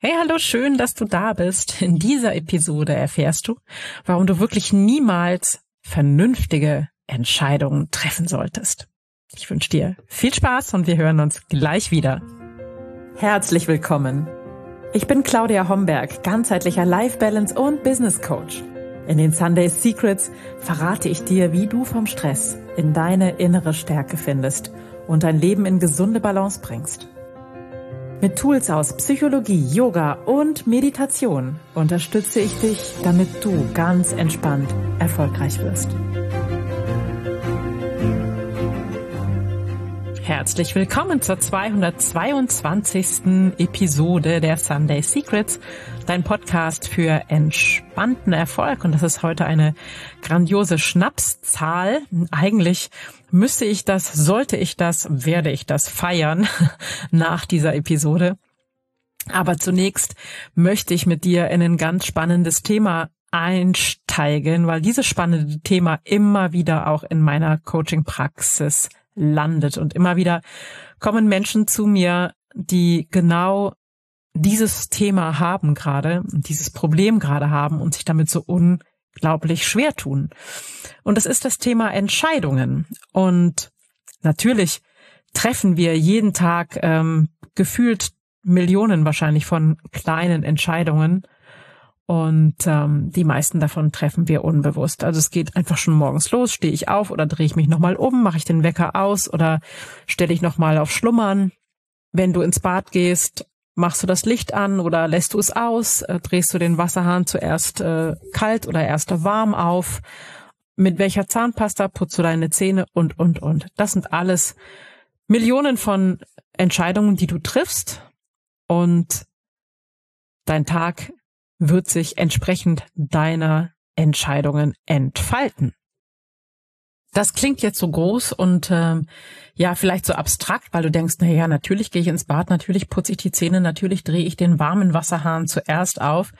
Hey, hallo, schön, dass du da bist. In dieser Episode erfährst du, warum du wirklich niemals vernünftige Entscheidungen treffen solltest. Ich wünsche dir viel Spaß und wir hören uns gleich wieder. Herzlich willkommen. Ich bin Claudia Homberg, ganzheitlicher Life Balance und Business Coach. In den Sunday Secrets verrate ich dir, wie du vom Stress in deine innere Stärke findest und dein Leben in gesunde Balance bringst. Mit Tools aus Psychologie, Yoga und Meditation unterstütze ich dich, damit du ganz entspannt erfolgreich wirst. Herzlich willkommen zur 222. Episode der Sunday Secrets, dein Podcast für entspannten Erfolg. Und das ist heute eine grandiose Schnapszahl. Eigentlich müsste ich das, sollte ich das, werde ich das feiern nach dieser Episode. Aber zunächst möchte ich mit dir in ein ganz spannendes Thema einsteigen, weil dieses spannende Thema immer wieder auch in meiner Coaching-Praxis landet. Und immer wieder kommen Menschen zu mir, die genau dieses Thema haben gerade, dieses Problem gerade haben und sich damit so un unglaublich schwer tun. Und das ist das Thema Entscheidungen. Und natürlich treffen wir jeden Tag ähm, gefühlt Millionen wahrscheinlich von kleinen Entscheidungen. Und ähm, die meisten davon treffen wir unbewusst. Also es geht einfach schon morgens los, stehe ich auf oder drehe ich mich nochmal um, mache ich den Wecker aus oder stelle ich nochmal auf Schlummern. Wenn du ins Bad gehst, Machst du das Licht an oder lässt du es aus? Äh, drehst du den Wasserhahn zuerst äh, kalt oder erst warm auf? Mit welcher Zahnpasta putzt du deine Zähne und, und, und. Das sind alles Millionen von Entscheidungen, die du triffst und dein Tag wird sich entsprechend deiner Entscheidungen entfalten. Das klingt jetzt so groß und ähm, ja, vielleicht so abstrakt, weil du denkst, na ja, natürlich gehe ich ins Bad, natürlich putze ich die Zähne, natürlich drehe ich den warmen Wasserhahn zuerst auf.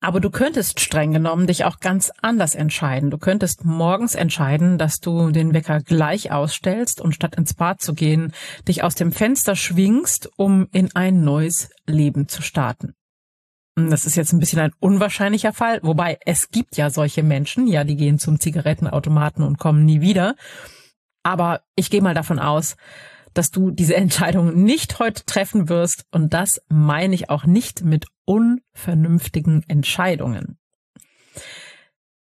Aber du könntest streng genommen dich auch ganz anders entscheiden. Du könntest morgens entscheiden, dass du den Wecker gleich ausstellst und statt ins Bad zu gehen, dich aus dem Fenster schwingst, um in ein neues Leben zu starten. Das ist jetzt ein bisschen ein unwahrscheinlicher Fall, wobei es gibt ja solche Menschen, ja, die gehen zum Zigarettenautomaten und kommen nie wieder. Aber ich gehe mal davon aus, dass du diese Entscheidung nicht heute treffen wirst und das meine ich auch nicht mit unvernünftigen Entscheidungen.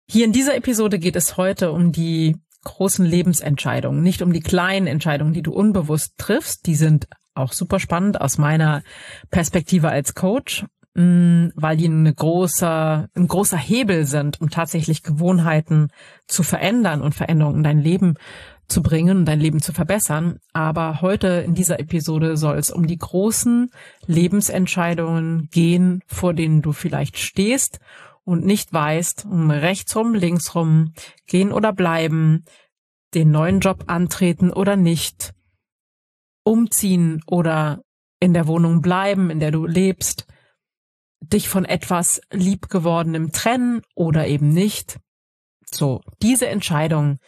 Hier in dieser Episode geht es heute um die großen Lebensentscheidungen, nicht um die kleinen Entscheidungen, die du unbewusst triffst. Die sind auch super spannend aus meiner Perspektive als Coach Mm, weil die eine großer, ein großer Hebel sind, um tatsächlich Gewohnheiten zu verändern und Veränderungen in dein Leben zu bringen und dein Leben zu verbessern. Aber heute in dieser Episode soll es um die großen Lebensentscheidungen gehen, vor denen du vielleicht stehst und nicht weißt, um rechts rum, links rum, gehen oder bleiben, den neuen Job antreten oder nicht, umziehen oder in der Wohnung bleiben, in der du lebst, dich von etwas liebgewordenem trennen oder eben nicht. So, diese Entscheidung,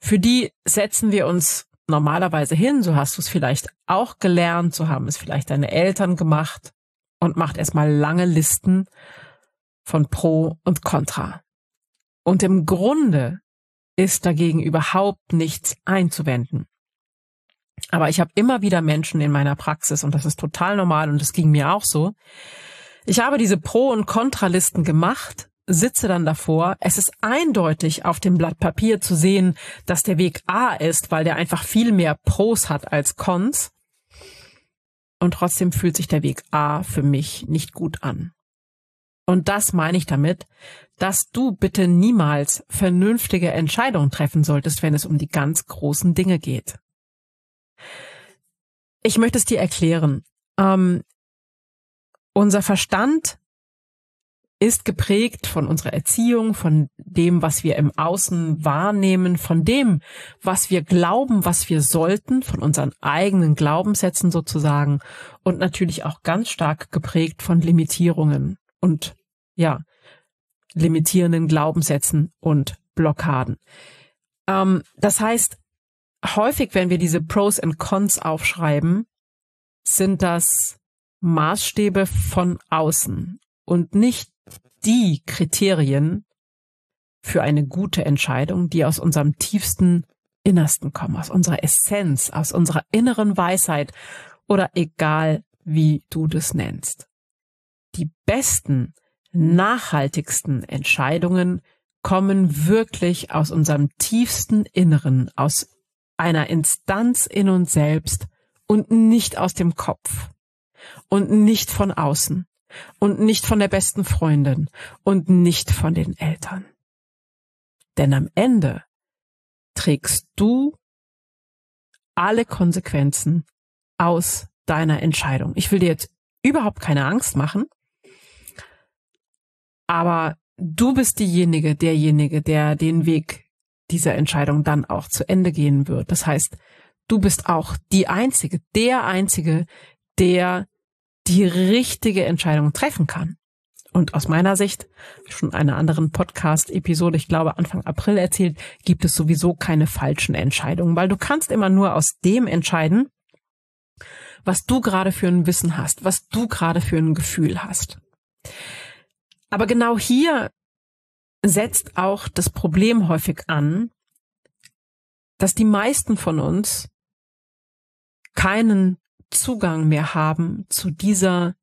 für die setzen wir uns normalerweise hin, so hast du es vielleicht auch gelernt, so haben es vielleicht deine Eltern gemacht und macht erstmal lange Listen von Pro und Contra. Und im Grunde ist dagegen überhaupt nichts einzuwenden. Aber ich habe immer wieder Menschen in meiner Praxis, und das ist total normal und das ging mir auch so, ich habe diese Pro- und Kontralisten gemacht, sitze dann davor. Es ist eindeutig auf dem Blatt Papier zu sehen, dass der Weg A ist, weil der einfach viel mehr Pros hat als Cons. Und trotzdem fühlt sich der Weg A für mich nicht gut an. Und das meine ich damit, dass du bitte niemals vernünftige Entscheidungen treffen solltest, wenn es um die ganz großen Dinge geht. Ich möchte es dir erklären. Ähm, unser Verstand ist geprägt von unserer Erziehung, von dem, was wir im Außen wahrnehmen, von dem, was wir glauben, was wir sollten, von unseren eigenen Glaubenssätzen sozusagen und natürlich auch ganz stark geprägt von Limitierungen und ja, limitierenden Glaubenssätzen und Blockaden. Ähm, das heißt, häufig, wenn wir diese Pros und Cons aufschreiben, sind das Maßstäbe von außen und nicht die Kriterien für eine gute Entscheidung, die aus unserem tiefsten Innersten kommen, aus unserer Essenz, aus unserer inneren Weisheit oder egal wie du das nennst. Die besten, nachhaltigsten Entscheidungen kommen wirklich aus unserem tiefsten Inneren, aus einer Instanz in uns selbst und nicht aus dem Kopf und nicht von außen und nicht von der besten Freundin und nicht von den Eltern. Denn am Ende trägst du alle Konsequenzen aus deiner Entscheidung. Ich will dir jetzt überhaupt keine Angst machen, aber du bist diejenige, derjenige, der den Weg dieser Entscheidung dann auch zu Ende gehen wird. Das heißt, du bist auch die Einzige, der Einzige, der die richtige Entscheidung treffen kann. Und aus meiner Sicht, schon einer anderen Podcast-Episode, ich glaube Anfang April erzählt, gibt es sowieso keine falschen Entscheidungen, weil du kannst immer nur aus dem entscheiden, was du gerade für ein Wissen hast, was du gerade für ein Gefühl hast. Aber genau hier setzt auch das Problem häufig an, dass die meisten von uns keinen Zugang mehr haben zu dieser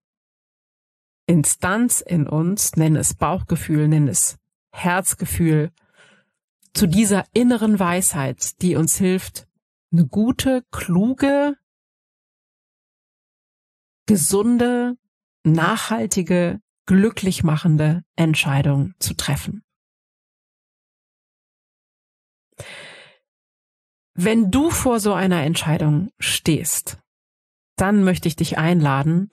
Instanz in uns, nenne es Bauchgefühl, nenne es Herzgefühl, zu dieser inneren Weisheit, die uns hilft, eine gute, kluge, gesunde, nachhaltige, glücklich machende Entscheidung zu treffen. Wenn du vor so einer Entscheidung stehst, dann möchte ich dich einladen,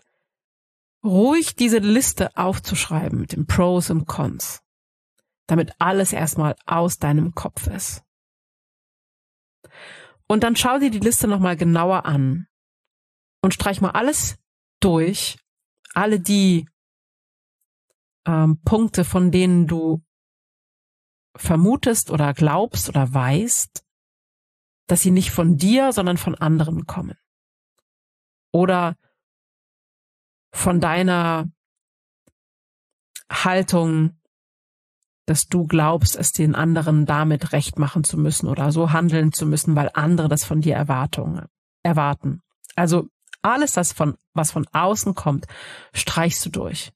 ruhig diese Liste aufzuschreiben mit den Pros und Cons, damit alles erstmal aus deinem Kopf ist. Und dann schau dir die Liste nochmal genauer an und streich mal alles durch, alle die ähm, Punkte, von denen du vermutest oder glaubst oder weißt, dass sie nicht von dir, sondern von anderen kommen. Oder von deiner Haltung, dass du glaubst, es den anderen damit recht machen zu müssen oder so handeln zu müssen, weil andere das von dir Erwartungen erwarten. Also alles das von, was von außen kommt, streichst du durch.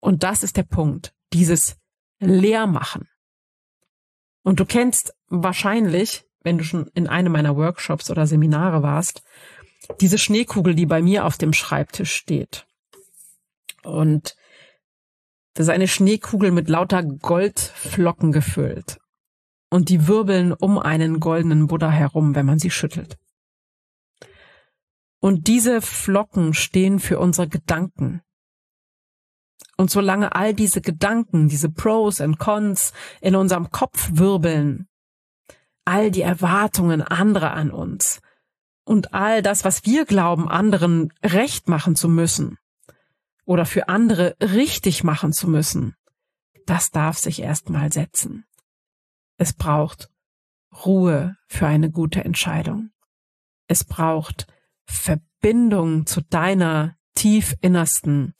Und das ist der Punkt, dieses Leermachen. Und du kennst wahrscheinlich, wenn du schon in einem meiner Workshops oder Seminare warst, diese Schneekugel, die bei mir auf dem Schreibtisch steht. Und das ist eine Schneekugel mit lauter Goldflocken gefüllt. Und die wirbeln um einen goldenen Buddha herum, wenn man sie schüttelt. Und diese Flocken stehen für unsere Gedanken. Und solange all diese Gedanken, diese Pros und Cons in unserem Kopf wirbeln, all die Erwartungen anderer an uns und all das, was wir glauben, anderen recht machen zu müssen oder für andere richtig machen zu müssen, das darf sich erstmal setzen. Es braucht Ruhe für eine gute Entscheidung. Es braucht Verbindung zu deiner tief innersten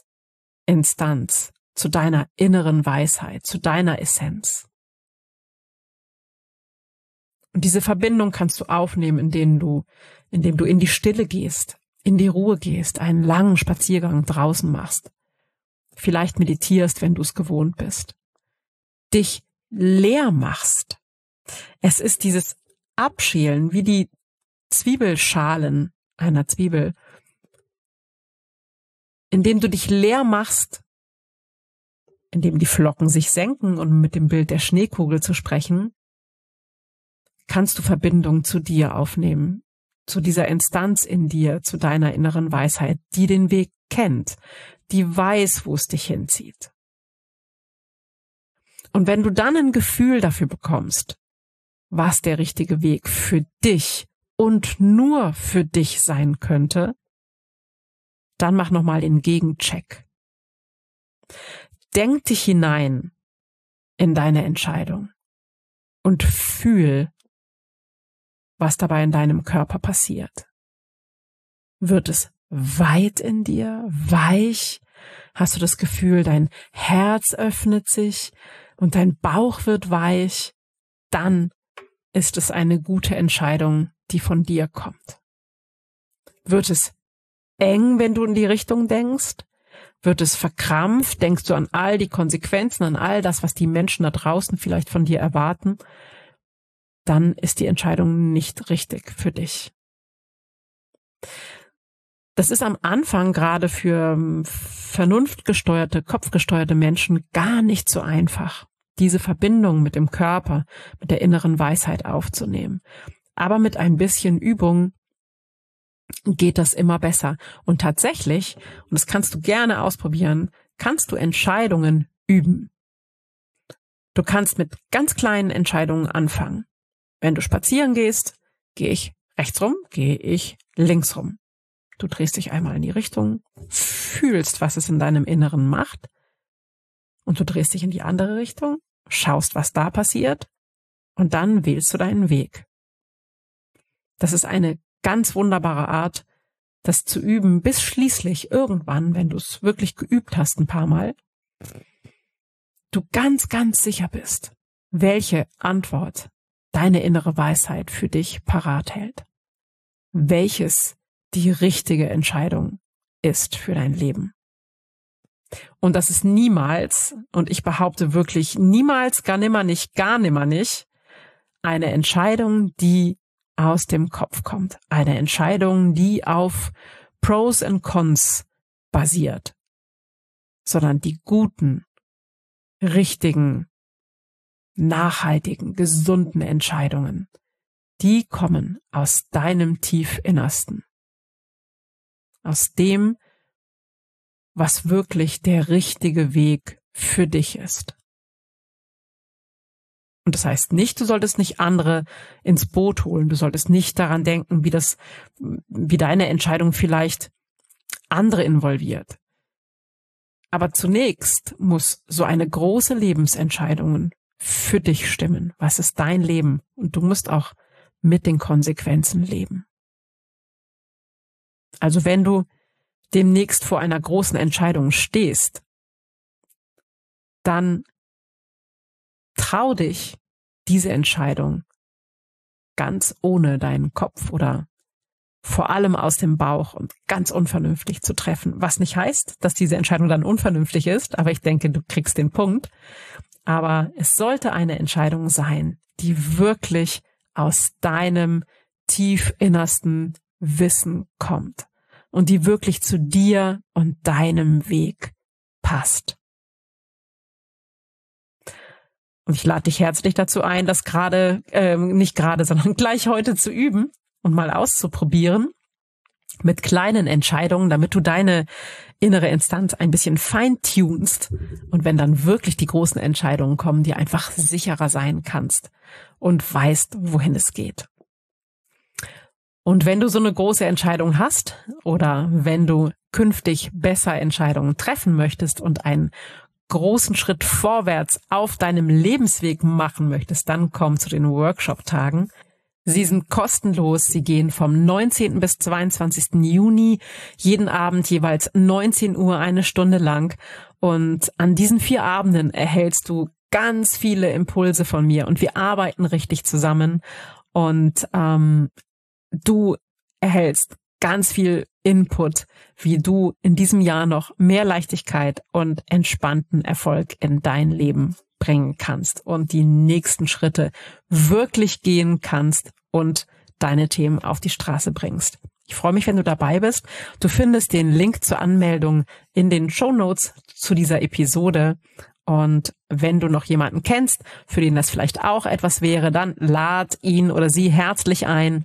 Instanz, zu deiner inneren Weisheit, zu deiner Essenz. Und diese Verbindung kannst du aufnehmen, indem du, indem du in die Stille gehst, in die Ruhe gehst, einen langen Spaziergang draußen machst, vielleicht meditierst, wenn du es gewohnt bist, dich leer machst. Es ist dieses Abschälen, wie die Zwiebelschalen einer Zwiebel, indem du dich leer machst, indem die Flocken sich senken und mit dem Bild der Schneekugel zu sprechen, kannst du Verbindung zu dir aufnehmen, zu dieser Instanz in dir, zu deiner inneren Weisheit, die den Weg kennt, die weiß, wo es dich hinzieht. Und wenn du dann ein Gefühl dafür bekommst, was der richtige Weg für dich und nur für dich sein könnte, dann mach nochmal den Gegencheck. Denk dich hinein in deine Entscheidung und fühl, was dabei in deinem Körper passiert. Wird es weit in dir, weich? Hast du das Gefühl, dein Herz öffnet sich und dein Bauch wird weich? Dann ist es eine gute Entscheidung, die von dir kommt. Wird es eng, wenn du in die Richtung denkst? Wird es verkrampft? Denkst du an all die Konsequenzen, an all das, was die Menschen da draußen vielleicht von dir erwarten? Dann ist die Entscheidung nicht richtig für dich. Das ist am Anfang gerade für ähm, vernunftgesteuerte, kopfgesteuerte Menschen gar nicht so einfach, diese Verbindung mit dem Körper, mit der inneren Weisheit aufzunehmen. Aber mit ein bisschen Übung geht das immer besser. Und tatsächlich, und das kannst du gerne ausprobieren, kannst du Entscheidungen üben. Du kannst mit ganz kleinen Entscheidungen anfangen. Wenn du spazieren gehst, gehe ich rechts rum, gehe ich links rum. Du drehst dich einmal in die Richtung, fühlst, was es in deinem Inneren macht, und du drehst dich in die andere Richtung, schaust, was da passiert, und dann wählst du deinen Weg. Das ist eine ganz wunderbare Art, das zu üben, bis schließlich irgendwann, wenn du es wirklich geübt hast ein paar Mal, du ganz, ganz sicher bist, welche Antwort deine innere Weisheit für dich parat hält. Welches die richtige Entscheidung ist für dein Leben. Und das ist niemals, und ich behaupte wirklich niemals, gar nimmer nicht, gar nimmer nicht, eine Entscheidung, die aus dem Kopf kommt. Eine Entscheidung, die auf Pros and Cons basiert, sondern die guten, richtigen, nachhaltigen, gesunden Entscheidungen, die kommen aus deinem Tiefinnersten aus dem, was wirklich der richtige Weg für dich ist. Und das heißt nicht, du solltest nicht andere ins Boot holen. Du solltest nicht daran denken, wie das, wie deine Entscheidung vielleicht andere involviert. Aber zunächst muss so eine große Lebensentscheidung für dich stimmen. Was ist dein Leben? Und du musst auch mit den Konsequenzen leben. Also wenn du demnächst vor einer großen Entscheidung stehst, dann trau dich, diese Entscheidung ganz ohne deinen Kopf oder vor allem aus dem Bauch und ganz unvernünftig zu treffen. Was nicht heißt, dass diese Entscheidung dann unvernünftig ist, aber ich denke, du kriegst den Punkt. Aber es sollte eine Entscheidung sein, die wirklich aus deinem tief innersten Wissen kommt und die wirklich zu dir und deinem Weg passt. Und ich lade dich herzlich dazu ein, das gerade, äh, nicht gerade, sondern gleich heute zu üben und mal auszuprobieren mit kleinen Entscheidungen, damit du deine innere Instanz ein bisschen feintunst und wenn dann wirklich die großen Entscheidungen kommen, die einfach sicherer sein kannst und weißt, wohin es geht. Und wenn du so eine große Entscheidung hast oder wenn du künftig besser Entscheidungen treffen möchtest und einen großen Schritt vorwärts auf deinem Lebensweg machen möchtest, dann komm zu den Workshop-Tagen. Sie sind kostenlos. Sie gehen vom 19. bis 22. Juni, jeden Abend jeweils 19 Uhr eine Stunde lang. Und an diesen vier Abenden erhältst du ganz viele Impulse von mir und wir arbeiten richtig zusammen. Und ähm, du erhältst ganz viel Input, wie du in diesem Jahr noch mehr Leichtigkeit und entspannten Erfolg in dein Leben bringen kannst und die nächsten Schritte wirklich gehen kannst und deine Themen auf die Straße bringst. Ich freue mich, wenn du dabei bist. Du findest den Link zur Anmeldung in den Show Notes zu dieser Episode. Und wenn du noch jemanden kennst, für den das vielleicht auch etwas wäre, dann lad ihn oder sie herzlich ein,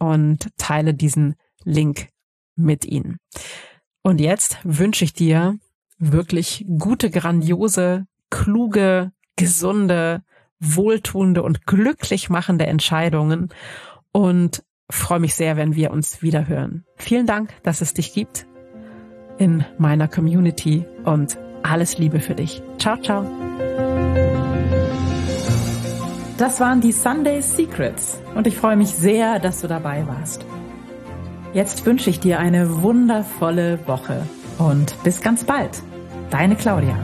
und teile diesen Link mit ihnen. Und jetzt wünsche ich dir wirklich gute, grandiose, kluge, gesunde, wohltuende und glücklich machende Entscheidungen und freue mich sehr, wenn wir uns wieder hören. Vielen Dank, dass es dich gibt in meiner Community und alles Liebe für dich. Ciao, ciao. Das waren die Sunday Secrets und ich freue mich sehr, dass du dabei warst. Jetzt wünsche ich dir eine wundervolle Woche und bis ganz bald. Deine Claudia.